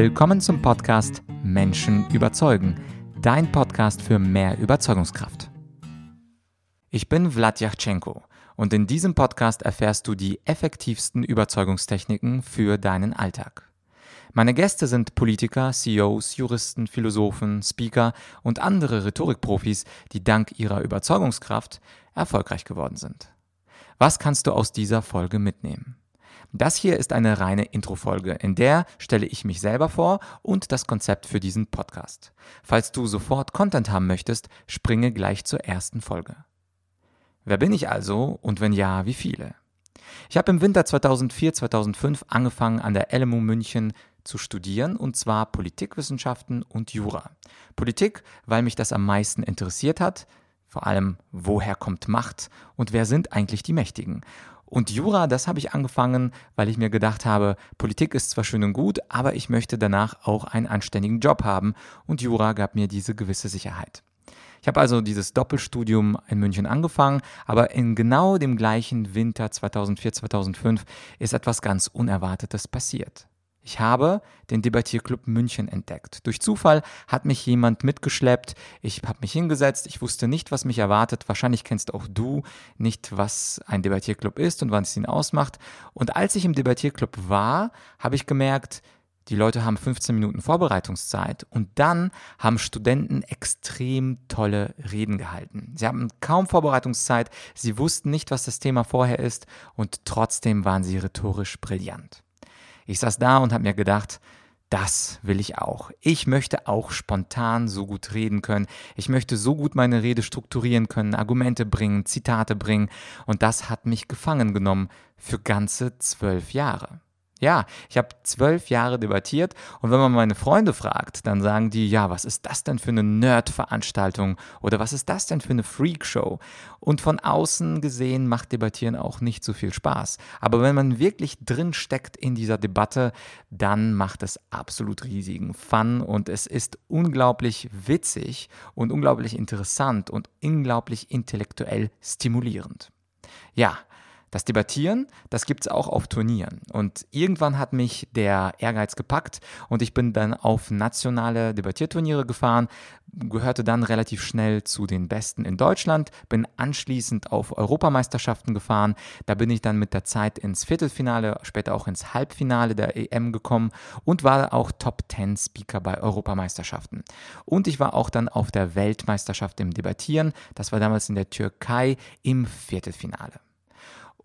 Willkommen zum Podcast Menschen überzeugen, dein Podcast für mehr Überzeugungskraft. Ich bin Vlad Yachchenko und in diesem Podcast erfährst du die effektivsten Überzeugungstechniken für deinen Alltag. Meine Gäste sind Politiker, CEOs, Juristen, Philosophen, Speaker und andere Rhetorikprofis, die dank ihrer Überzeugungskraft erfolgreich geworden sind. Was kannst du aus dieser Folge mitnehmen? Das hier ist eine reine Intro-Folge, in der stelle ich mich selber vor und das Konzept für diesen Podcast. Falls du sofort Content haben möchtest, springe gleich zur ersten Folge. Wer bin ich also und wenn ja, wie viele? Ich habe im Winter 2004-2005 angefangen an der LMU München zu studieren und zwar Politikwissenschaften und Jura. Politik, weil mich das am meisten interessiert hat, vor allem woher kommt Macht und wer sind eigentlich die Mächtigen. Und Jura, das habe ich angefangen, weil ich mir gedacht habe, Politik ist zwar schön und gut, aber ich möchte danach auch einen anständigen Job haben und Jura gab mir diese gewisse Sicherheit. Ich habe also dieses Doppelstudium in München angefangen, aber in genau dem gleichen Winter 2004-2005 ist etwas ganz Unerwartetes passiert. Ich habe den Debattierclub München entdeckt. Durch Zufall hat mich jemand mitgeschleppt. Ich habe mich hingesetzt. Ich wusste nicht, was mich erwartet. Wahrscheinlich kennst auch du nicht, was ein Debattierclub ist und wann es ihn ausmacht. Und als ich im Debattierclub war, habe ich gemerkt, die Leute haben 15 Minuten Vorbereitungszeit und dann haben Studenten extrem tolle Reden gehalten. Sie haben kaum Vorbereitungszeit, sie wussten nicht, was das Thema vorher ist und trotzdem waren sie rhetorisch brillant. Ich saß da und habe mir gedacht, das will ich auch. Ich möchte auch spontan so gut reden können. Ich möchte so gut meine Rede strukturieren können, Argumente bringen, Zitate bringen. Und das hat mich gefangen genommen für ganze zwölf Jahre. Ja, ich habe zwölf Jahre debattiert und wenn man meine Freunde fragt, dann sagen die, ja, was ist das denn für eine Nerd-Veranstaltung oder was ist das denn für eine Freakshow? Und von außen gesehen macht Debattieren auch nicht so viel Spaß. Aber wenn man wirklich drin steckt in dieser Debatte, dann macht es absolut riesigen Fun und es ist unglaublich witzig und unglaublich interessant und unglaublich intellektuell stimulierend. Ja, das Debattieren, das gibt es auch auf Turnieren. Und irgendwann hat mich der Ehrgeiz gepackt und ich bin dann auf nationale Debattierturniere gefahren, gehörte dann relativ schnell zu den Besten in Deutschland, bin anschließend auf Europameisterschaften gefahren. Da bin ich dann mit der Zeit ins Viertelfinale, später auch ins Halbfinale der EM gekommen und war auch Top 10 Speaker bei Europameisterschaften. Und ich war auch dann auf der Weltmeisterschaft im Debattieren. Das war damals in der Türkei im Viertelfinale.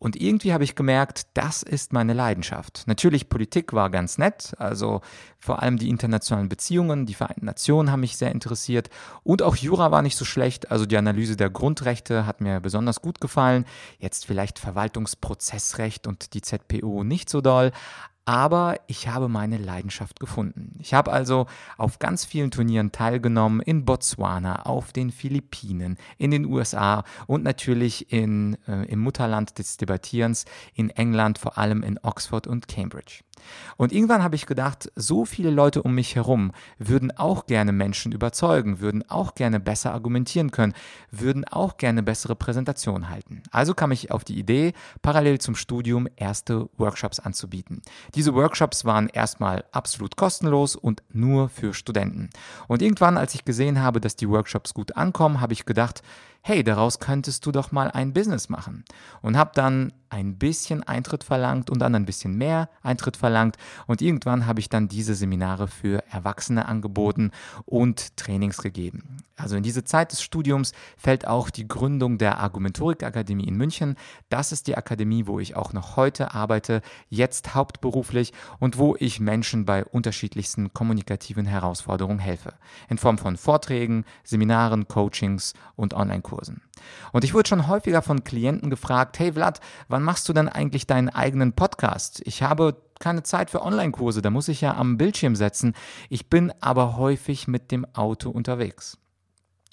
Und irgendwie habe ich gemerkt, das ist meine Leidenschaft. Natürlich, Politik war ganz nett, also vor allem die internationalen Beziehungen, die Vereinten Nationen haben mich sehr interessiert und auch Jura war nicht so schlecht, also die Analyse der Grundrechte hat mir besonders gut gefallen. Jetzt vielleicht Verwaltungsprozessrecht und die ZPO nicht so doll, aber ich habe meine Leidenschaft gefunden. Ich habe also auf ganz vielen Turnieren teilgenommen, in Botswana, auf den Philippinen, in den USA und natürlich in, äh, im Mutterland des Debattierens in England, vor allem in Oxford und Cambridge. Und irgendwann habe ich gedacht, so viele Leute um mich herum würden auch gerne Menschen überzeugen, würden auch gerne besser argumentieren können, würden auch gerne bessere Präsentationen halten. Also kam ich auf die Idee, parallel zum Studium erste Workshops anzubieten. Diese Workshops waren erstmal absolut kostenlos und nur für Studenten. Und irgendwann, als ich gesehen habe, dass die Workshops gut ankommen, habe ich gedacht, hey, daraus könntest du doch mal ein Business machen. Und habe dann ein bisschen Eintritt verlangt und dann ein bisschen mehr Eintritt verlangt. Und irgendwann habe ich dann diese Seminare für Erwachsene angeboten und Trainings gegeben. Also in diese Zeit des Studiums fällt auch die Gründung der Argumentorik-Akademie in München. Das ist die Akademie, wo ich auch noch heute arbeite, jetzt hauptberuflich und wo ich Menschen bei unterschiedlichsten kommunikativen Herausforderungen helfe. In Form von Vorträgen, Seminaren, Coachings und Online-Kursen. Online-Kursen. Und ich wurde schon häufiger von Klienten gefragt, hey Vlad, wann machst du denn eigentlich deinen eigenen Podcast? Ich habe keine Zeit für Online-Kurse, da muss ich ja am Bildschirm setzen. Ich bin aber häufig mit dem Auto unterwegs.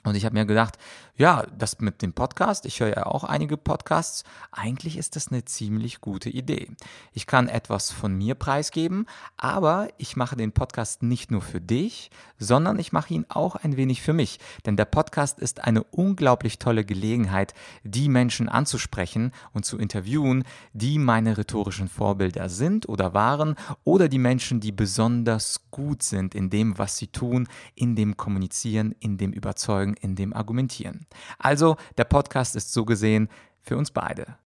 Und ich habe mir gedacht, ja, das mit dem Podcast, ich höre ja auch einige Podcasts, eigentlich ist das eine ziemlich gute Idee. Ich kann etwas von mir preisgeben, aber ich mache den Podcast nicht nur für dich, sondern ich mache ihn auch ein wenig für mich. Denn der Podcast ist eine unglaublich tolle Gelegenheit, die Menschen anzusprechen und zu interviewen, die meine rhetorischen Vorbilder sind oder waren oder die Menschen, die besonders gut sind in dem, was sie tun, in dem Kommunizieren, in dem Überzeugen, in dem Argumentieren. Also der Podcast ist so gesehen für uns beide.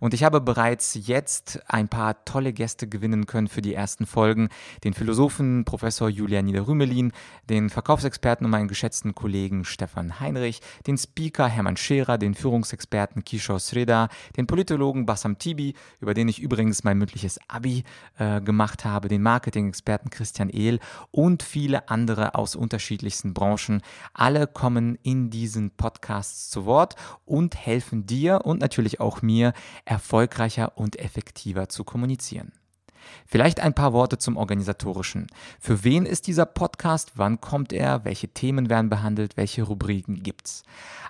Und ich habe bereits jetzt ein paar tolle Gäste gewinnen können für die ersten Folgen. Den Philosophen Professor Julian Niederrümelin, den Verkaufsexperten und meinen geschätzten Kollegen Stefan Heinrich, den Speaker Hermann Scherer, den Führungsexperten Kishore Sreda, den Politologen Bassam Tibi, über den ich übrigens mein mündliches Abi äh, gemacht habe, den Marketing-Experten Christian Ehl und viele andere aus unterschiedlichsten Branchen. Alle kommen in diesen Podcasts zu Wort und helfen dir und natürlich auch mir, erfolgreicher und effektiver zu kommunizieren. Vielleicht ein paar Worte zum Organisatorischen. Für wen ist dieser Podcast? Wann kommt er? Welche Themen werden behandelt? Welche Rubriken gibt's?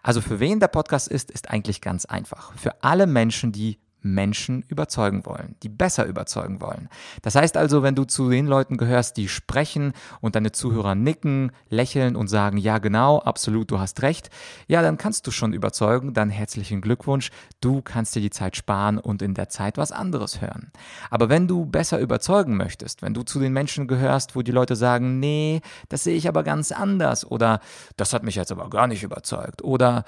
Also für wen der Podcast ist, ist eigentlich ganz einfach. Für alle Menschen, die Menschen überzeugen wollen, die besser überzeugen wollen. Das heißt also, wenn du zu den Leuten gehörst, die sprechen und deine Zuhörer nicken, lächeln und sagen, ja genau, absolut, du hast recht, ja, dann kannst du schon überzeugen, dann herzlichen Glückwunsch, du kannst dir die Zeit sparen und in der Zeit was anderes hören. Aber wenn du besser überzeugen möchtest, wenn du zu den Menschen gehörst, wo die Leute sagen, nee, das sehe ich aber ganz anders oder das hat mich jetzt aber gar nicht überzeugt oder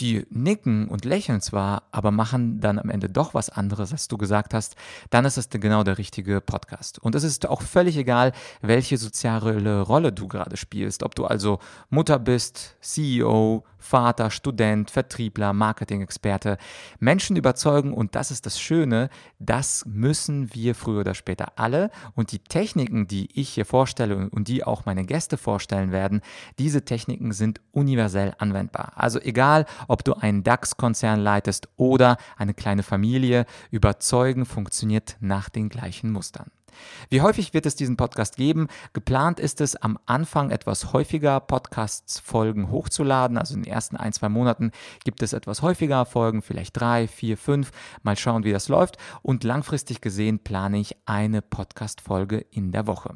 die nicken und lächeln zwar, aber machen dann am Ende doch was anderes, als du gesagt hast, dann ist es genau der richtige Podcast. Und es ist auch völlig egal, welche soziale Rolle du gerade spielst, ob du also Mutter bist, CEO, Vater, Student, Vertriebler, Marketing-Experte. Menschen überzeugen und das ist das Schöne, das müssen wir früher oder später alle. Und die Techniken, die ich hier vorstelle und die auch meine Gäste vorstellen werden, diese Techniken sind universell anwendbar. Also egal, ob du einen DAX-Konzern leitest oder eine kleine Familie, überzeugen funktioniert nach den gleichen Mustern. Wie häufig wird es diesen Podcast geben? Geplant ist es, am Anfang etwas häufiger Podcasts-Folgen hochzuladen. Also in den ersten ein, zwei Monaten gibt es etwas häufiger Folgen, vielleicht drei, vier, fünf. Mal schauen, wie das läuft. Und langfristig gesehen plane ich eine Podcast-Folge in der Woche.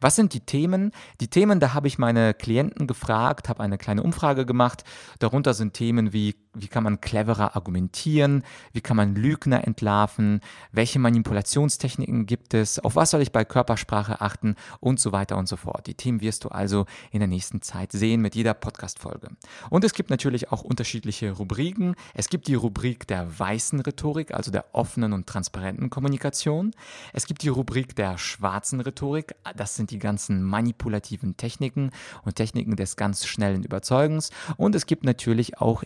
Was sind die Themen? Die Themen, da habe ich meine Klienten gefragt, habe eine kleine Umfrage gemacht. Darunter sind Themen wie, wie kann man cleverer argumentieren? Wie kann man Lügner entlarven? Welche Manipulationstechniken gibt es? Auf was soll ich bei Körpersprache achten und so weiter und so fort. Die Themen wirst du also in der nächsten Zeit sehen mit jeder Podcast-Folge. Und es gibt natürlich auch unterschiedliche Rubriken. Es gibt die Rubrik der weißen Rhetorik, also der offenen und transparenten Kommunikation. Es gibt die Rubrik der schwarzen Rhetorik. Das sind die ganzen manipulativen Techniken und Techniken des ganz schnellen Überzeugens. Und es gibt natürlich auch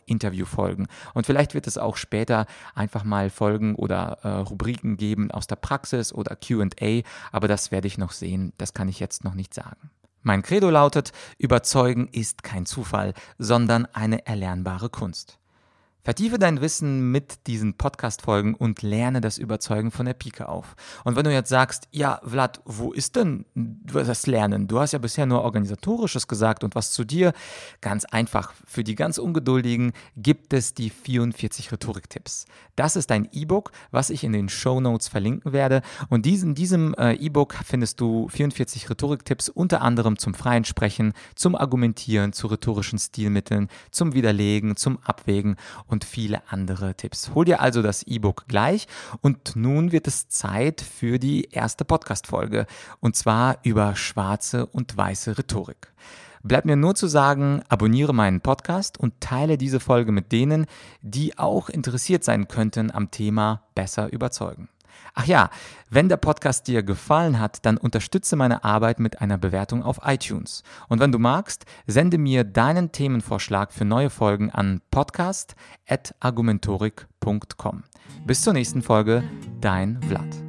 Interviewfolgen. Und vielleicht wird es auch später einfach mal Folgen oder äh, Rubriken geben aus der Praxis oder QA aber das werde ich noch sehen, das kann ich jetzt noch nicht sagen. Mein Credo lautet, Überzeugen ist kein Zufall, sondern eine erlernbare Kunst. Vertiefe dein Wissen mit diesen Podcast-Folgen und lerne das Überzeugen von der Pike auf. Und wenn du jetzt sagst, ja, Vlad, wo ist denn das Lernen? Du hast ja bisher nur Organisatorisches gesagt und was zu dir. Ganz einfach. Für die ganz Ungeduldigen gibt es die 44 Rhetorik-Tipps. Das ist ein E-Book, was ich in den Show Notes verlinken werde. Und in diesem äh, E-Book findest du 44 Rhetorik-Tipps, unter anderem zum freien Sprechen, zum Argumentieren, zu rhetorischen Stilmitteln, zum Widerlegen, zum Abwägen und und viele andere Tipps. Hol dir also das E-Book gleich und nun wird es Zeit für die erste Podcast-Folge und zwar über schwarze und weiße Rhetorik. Bleibt mir nur zu sagen, abonniere meinen Podcast und teile diese Folge mit denen, die auch interessiert sein könnten am Thema besser überzeugen. Ach ja, wenn der Podcast dir gefallen hat, dann unterstütze meine Arbeit mit einer Bewertung auf iTunes. Und wenn du magst, sende mir deinen Themenvorschlag für neue Folgen an podcast.argumentorik.com. Bis zur nächsten Folge, dein Vlad.